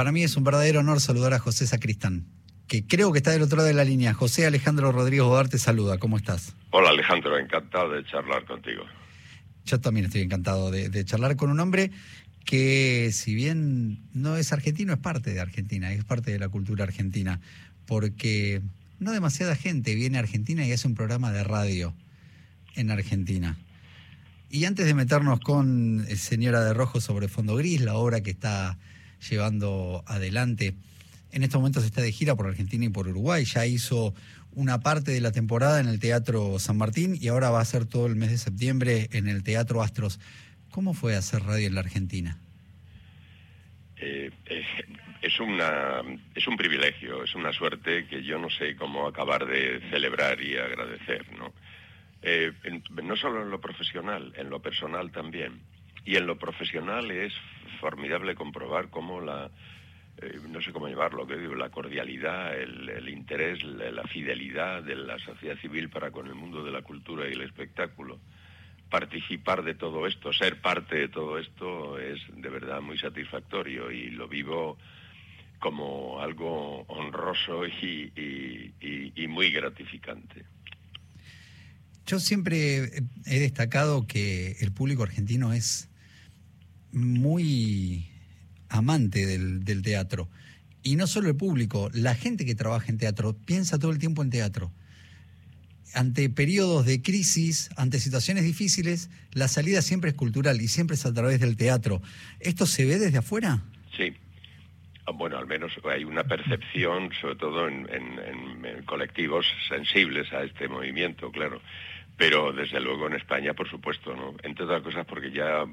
Para mí es un verdadero honor saludar a José Sacristán, que creo que está del otro lado de la línea. José Alejandro Rodríguez Bodar te saluda, ¿cómo estás? Hola Alejandro, encantado de charlar contigo. Yo también estoy encantado de, charlar con un hombre que si bien no es argentino, es parte de Argentina, es parte de la cultura argentina, porque no demasiada gente viene a Argentina y hace un programa de radio en Argentina. Y antes de meternos con Señora de Rojo sobre Fondo Gris, la obra que está llevando adelante, en estos momentos está de gira por Argentina y por Uruguay, ya hizo una parte de la temporada en el Teatro San Martín y ahora va a ser todo el mes de septiembre en el Teatro Astros. ¿Cómo fue hacer radio en la Argentina? Eh, es, una, es un privilegio, es una suerte que yo no sé cómo acabar de celebrar y agradecer. ¿no? Eh, no solo en lo profesional, en lo personal también. Y en lo profesional es formidable comprobar cómo la, eh, no sé cómo llevarlo, que digo, la cordialidad, el, interés, la, fidelidad de la sociedad civil para con el mundo de la cultura y el espectáculo. Participar de todo esto, ser parte de todo esto es de verdad muy satisfactorio y lo vivo como algo honroso y muy gratificante. Yo siempre he destacado que el público argentino es muy amante del, teatro. Y no solo el público, la gente que trabaja en teatro piensa todo el tiempo en teatro. Ante periodos de crisis, ante situaciones difíciles, la salida siempre es cultural y siempre es a través del teatro. ¿Esto se ve desde afuera? Sí. Ah, bueno, al menos hay una percepción, sobre todo en colectivos sensibles a este movimiento, claro pero desde luego en España, por supuesto, ¿no? Entre otras cosas porque ya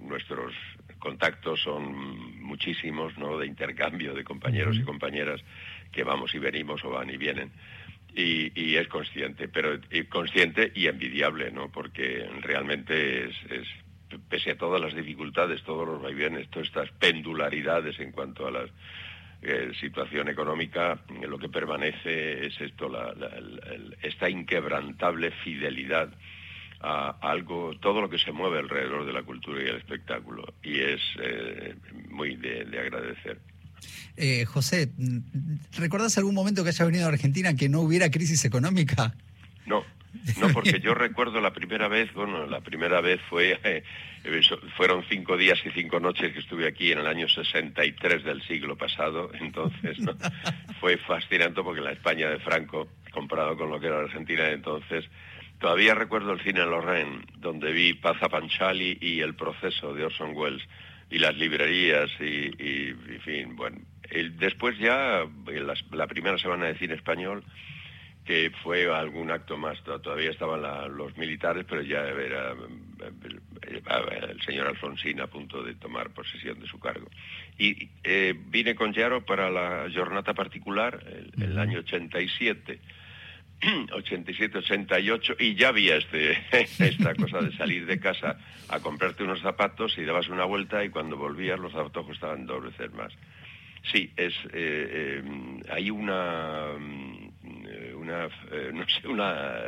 nuestros contactos son muchísimos, ¿no? De intercambio de compañeros y compañeras que vamos y venimos o van y vienen. Y, es consciente, pero consciente y envidiable, ¿no? Porque realmente es, es, pese a todas las dificultades, todos los vaivenes, todas estas pendularidades en cuanto a las eh, situación económica, eh, lo que permanece es esto, esta inquebrantable fidelidad a algo, todo lo que se mueve alrededor de la cultura y el espectáculo, y es eh, muy de, agradecer. José, ¿recordás algún momento que haya venido a Argentina que no hubiera crisis económica? No, no, porque yo recuerdo la primera vez, bueno, la primera vez fue, eh, fueron cinco días y cinco noches que estuve aquí en el año 63 del siglo pasado, entonces fue fascinante porque la España de Franco, comparado con lo que era la Argentina de entonces, todavía recuerdo el cine Lorraine, donde vi Paza Panchali y El proceso de Orson Welles, y las librerías, y, en fin, bueno. después ya, la primera semana de cine español, que fue algún acto más. Todavía estaban los militares, pero ya era el señor Alfonsín a punto de tomar posesión de su cargo. Y eh, vine con Yaro para la jornada particular el, el año 87. 87, 88 y ya había este, esta cosa de salir de casa a comprarte unos zapatos y dabas una vuelta y cuando volvías los zapatos costaban dos veces más. Sí, es, eh, eh, hay una una, eh, no sé, una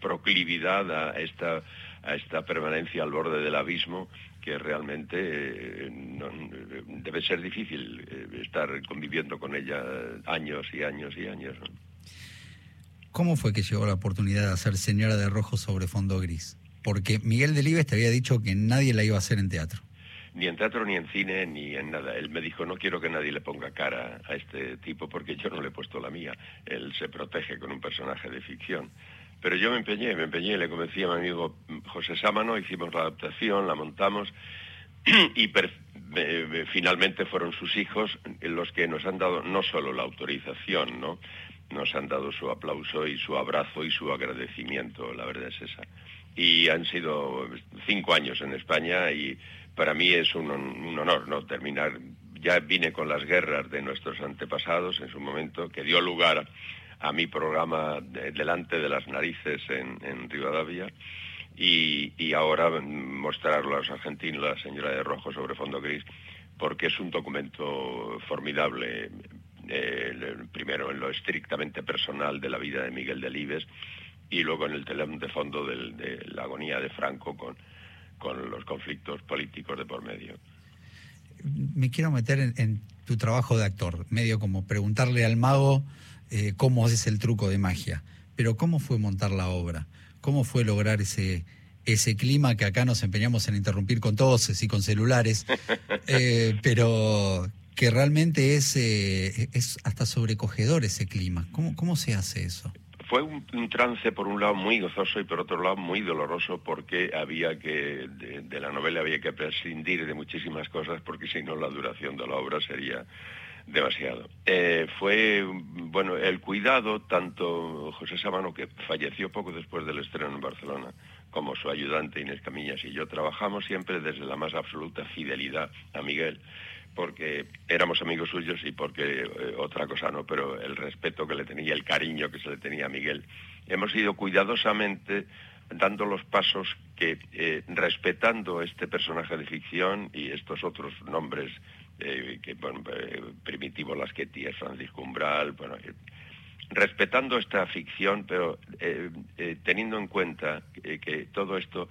proclividad a esta, a esta permanencia al borde del abismo que realmente eh, debe ser difícil eh, estar conviviendo con ella años y años y años. ¿Cómo fue que llegó la oportunidad de hacer Señora de Rojo sobre fondo gris? Porque Miguel Delibes te había dicho que nadie la iba a hacer en teatro ni en teatro, ni en cine, ni en nada. Él me dijo, no quiero que nadie le ponga cara a este tipo porque yo no le he puesto la mía. Él se protege con un personaje de ficción. Pero yo me empeñé, me empeñé, le convencí a mi amigo José Sámano, hicimos la adaptación, la montamos y finalmente fueron sus hijos los que nos han dado no solo la autorización, ¿no? Nos han dado su aplauso y su abrazo y su agradecimiento, la verdad es esa. Y han sido cinco años en España y para mí es un, honor no terminar. Ya vine con las guerras de nuestros antepasados en su momento, que dio lugar a mi programa delante de las narices en, Rivadavia. Y, ahora mostrarlo a los argentinos, la señora de rojo sobre fondo gris, porque es un documento formidable, eh, primero en lo estrictamente personal de la vida de Miguel Delibes y luego en el telón de fondo de la agonía de Franco con, con los conflictos políticos de por medio. Me quiero meter en, tu trabajo de actor, medio como preguntarle al mago eh, cómo es el truco de magia, pero ¿cómo fue montar la obra? ¿Cómo fue lograr ese, ese clima que acá nos empeñamos en interrumpir con toses y con celulares, eh, pero que realmente es, eh, es hasta sobrecogedor ese clima. ¿Cómo, cómo se hace eso? Fue un, trance, por un lado, muy gozoso y por otro lado, muy doloroso porque había que, de, la novela había que prescindir de muchísimas cosas porque si no la duración de la obra sería demasiado. Eh, fue, bueno, el cuidado, tanto José Sabano, que falleció poco después del estreno en Barcelona, como su ayudante Inés Camillas y yo, trabajamos siempre desde la más absoluta fidelidad a Miguel porque éramos amigos suyos y porque eh, otra cosa no, pero el respeto que le tenía, el cariño que se le tenía a Miguel. Hemos ido cuidadosamente dando los pasos que, eh, respetando este personaje de ficción y estos otros nombres, eh, que, bueno, Primitivo Lasqueti, Francisco Umbral, bueno, respetando esta ficción, pero teniendo en cuenta que todo esto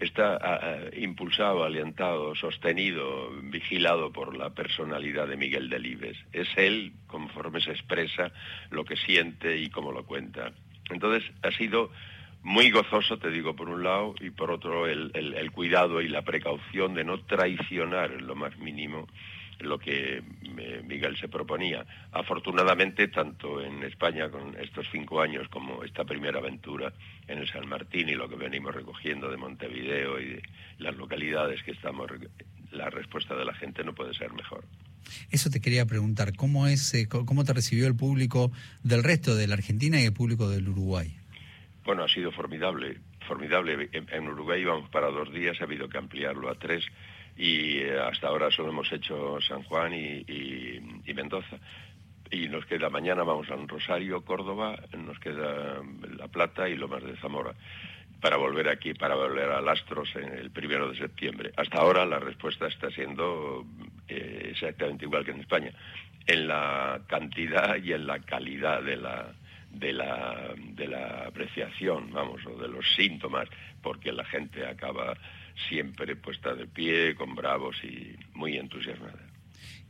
está impulsado, alentado, sostenido, vigilado por la personalidad de Miguel Delibes. Es él, conforme se expresa, lo que siente y cómo lo cuenta. Entonces, ha sido muy gozoso, te digo, por un lado, y por otro, el, el cuidado y la precaución de no traicionar en lo más mínimo lo que eh, Miguel se proponía. Afortunadamente, tanto en España con estos cinco años como esta primera aventura en el San Martín y lo que venimos recogiendo de Montevideo y de las localidades que estamos, la respuesta de la gente no puede ser mejor. Eso te quería preguntar, ¿cómo es, eh, cómo te recibió el público del resto de la Argentina y el público del Uruguay? Bueno, ha sido formidable, formidable. En, Uruguay íbamos para dos días, ha habido que ampliarlo a tres y eh, hasta ahora solo hemos hecho San Juan y, Mendoza. Y nos queda mañana, vamos a Rosario, Córdoba, nos queda La Plata y Lomas de Zamora para volver aquí, para volver a Lastros en el primero de septiembre. Hasta ahora la respuesta está siendo eh, exactamente igual que en España, en la cantidad y en la calidad de la, de la, de la apreciación, vamos, o de los síntomas, porque la gente acaba siempre puesta de pie, con bravos y muy entusiasmada.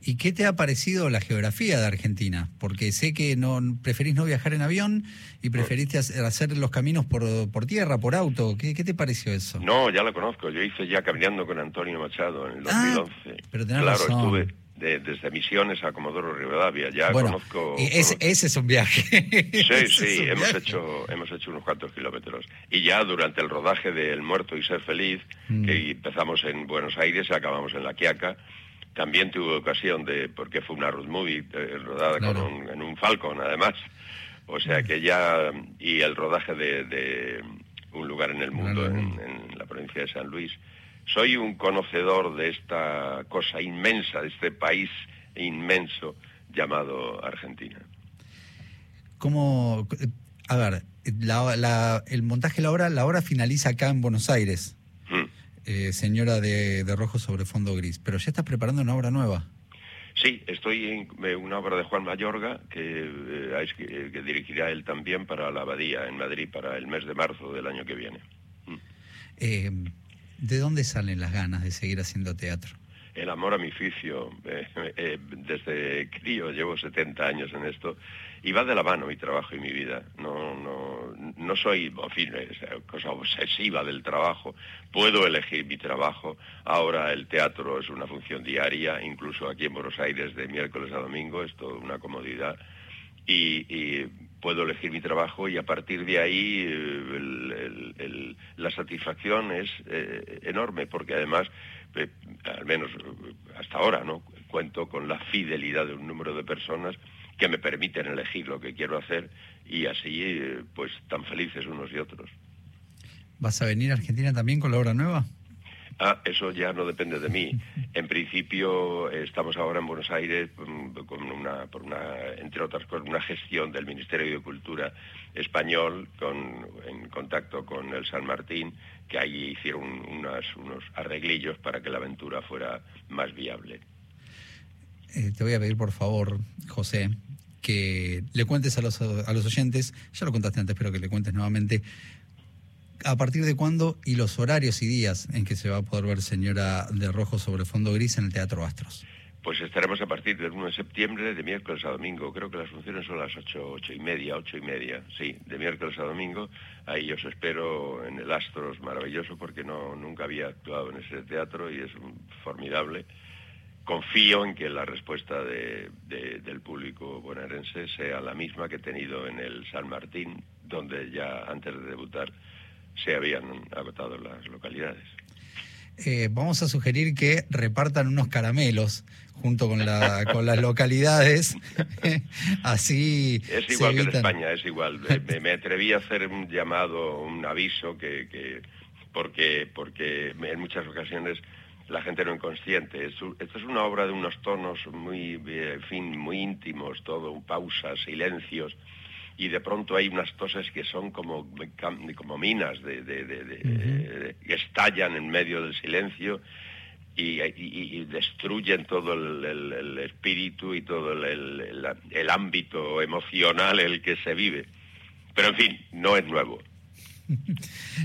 ¿Y qué te ha parecido la geografía de Argentina? Porque sé que no preferís no viajar en avión y preferiste hacer los caminos por, por tierra, por auto. ¿Qué, te pareció eso? No, ya lo conozco. Yo hice ya caminando con Antonio Machado en el 2011. Ah, pero tenés claro, estuve desde Misiones a Comodoro Rivadavia. Ya conozco. Ese, es un viaje. Sí, sí, hemos hecho hemos hecho unos cuantos kilómetros. Y ya durante el rodaje de El Muerto y Ser Feliz, mm. que empezamos en Buenos Aires y acabamos en La Quiaca, también tuve ocasión de, porque fue una road movie eh, rodada con un, en un Falcon, además. O sea que ya, y el rodaje de, Un lugar en el mundo, en la provincia de San Luis soy un conocedor de esta cosa inmensa, de este país inmenso llamado Argentina. ¿Cómo, a ver, el montaje de la obra, la obra finaliza acá en Buenos Aires, mm. eh, señora de, Rojo sobre fondo gris, pero ya estás preparando una obra nueva. Sí, estoy en eh, una obra de Juan Mayorga que, eh, que, dirigirá él también para la Abadía en Madrid para el mes de marzo del año que viene. Mm. ¿De dónde salen las ganas de seguir haciendo teatro? El amor a mi oficio. Eh, eh, desde crío, llevo 70 años en esto, y va de la mano mi trabajo y mi vida. No, no, no soy, en fin, cosa obsesiva del trabajo. Puedo elegir mi trabajo. Ahora el teatro es una función diaria, incluso aquí en Buenos Aires de miércoles a domingo, es toda una comodidad. y puedo elegir mi trabajo y a partir de ahí eh, la satisfacción es eh, enorme porque además, eh, al menos hasta ahora, ¿no? cuento con la fidelidad de un número de personas que me permiten elegir lo que quiero hacer y así pues tan felices unos y otros. ¿Vas a venir a Argentina también con la obra nueva? Ah, eso ya no depende de mí. En principio estamos ahora en Buenos Aires mm, con una, por una, entre otras con una gestión del Ministerio de Cultura español con, en contacto con el San Martín, que ahí hicieron unos arreglillos para que la aventura fuera más viable. Eh, te voy a pedir por favor, José, que le cuentes a los, a los oyentes, ya lo contaste antes, pero que le cuentes nuevamente a partir de cuándo y los horarios y días en que se va a poder ver Señora de Rojo sobre fondo gris en el Teatro Astros. Pues estaremos a partir del 1 de septiembre, de miércoles a domingo. Creo que las funciones son las 8, ocho y media, ocho y media, sí, de miércoles a domingo. Ahí os espero en el Astros, maravilloso, porque no, nunca había actuado en ese teatro y es formidable. Confío en que la respuesta del público bonaerense sea la misma que he tenido en el San Martín, donde ya antes de debutar se habían agotado las localidades. Eh, vamos a sugerir que repartan unos caramelos junto con, la, con las localidades. Así. Es igual que en España, es igual. Me, atreví a hacer un llamado, un aviso, que, que porque, porque en muchas ocasiones la gente no inconsciente. Esto es una obra de unos tonos muy, en fin, muy íntimos, todo, pausas, silencios y de pronto hay unas toses que son como, como minas de, que estallan en medio del silencio y, destruyen todo el, espíritu y todo el, ámbito emocional en el que se vive. Pero en fin, no es nuevo.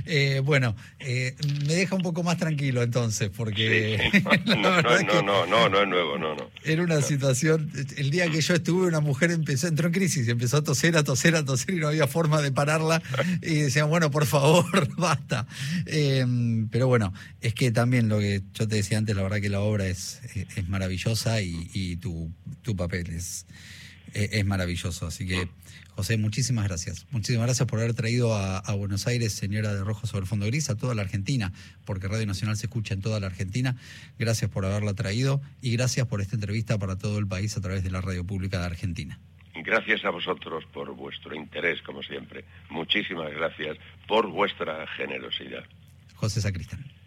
Eh, bueno, eh, me deja un poco más tranquilo entonces, porque... no, no, no, no, no, es nuevo, no, no. Era una situación, el día que yo estuve, una mujer empezó, entró en crisis, empezó a toser, a toser, a toser y no había forma de pararla y decían, bueno, por favor, basta. Eh, pero bueno, es que también lo que yo te decía antes, la verdad que la obra es, es maravillosa y, tu, tu papel es, es maravilloso, así que... José, muchísimas gracias. Muchísimas gracias por haber traído a, Buenos Aires, señora de Rojo sobre el Fondo Gris, a toda la Argentina, porque Radio Nacional se escucha en toda la Argentina. Gracias por haberla traído y gracias por esta entrevista para todo el país a través de la Radio Pública de Argentina. Gracias a vosotros por vuestro interés, como siempre. Muchísimas gracias por vuestra generosidad. José Sacristán.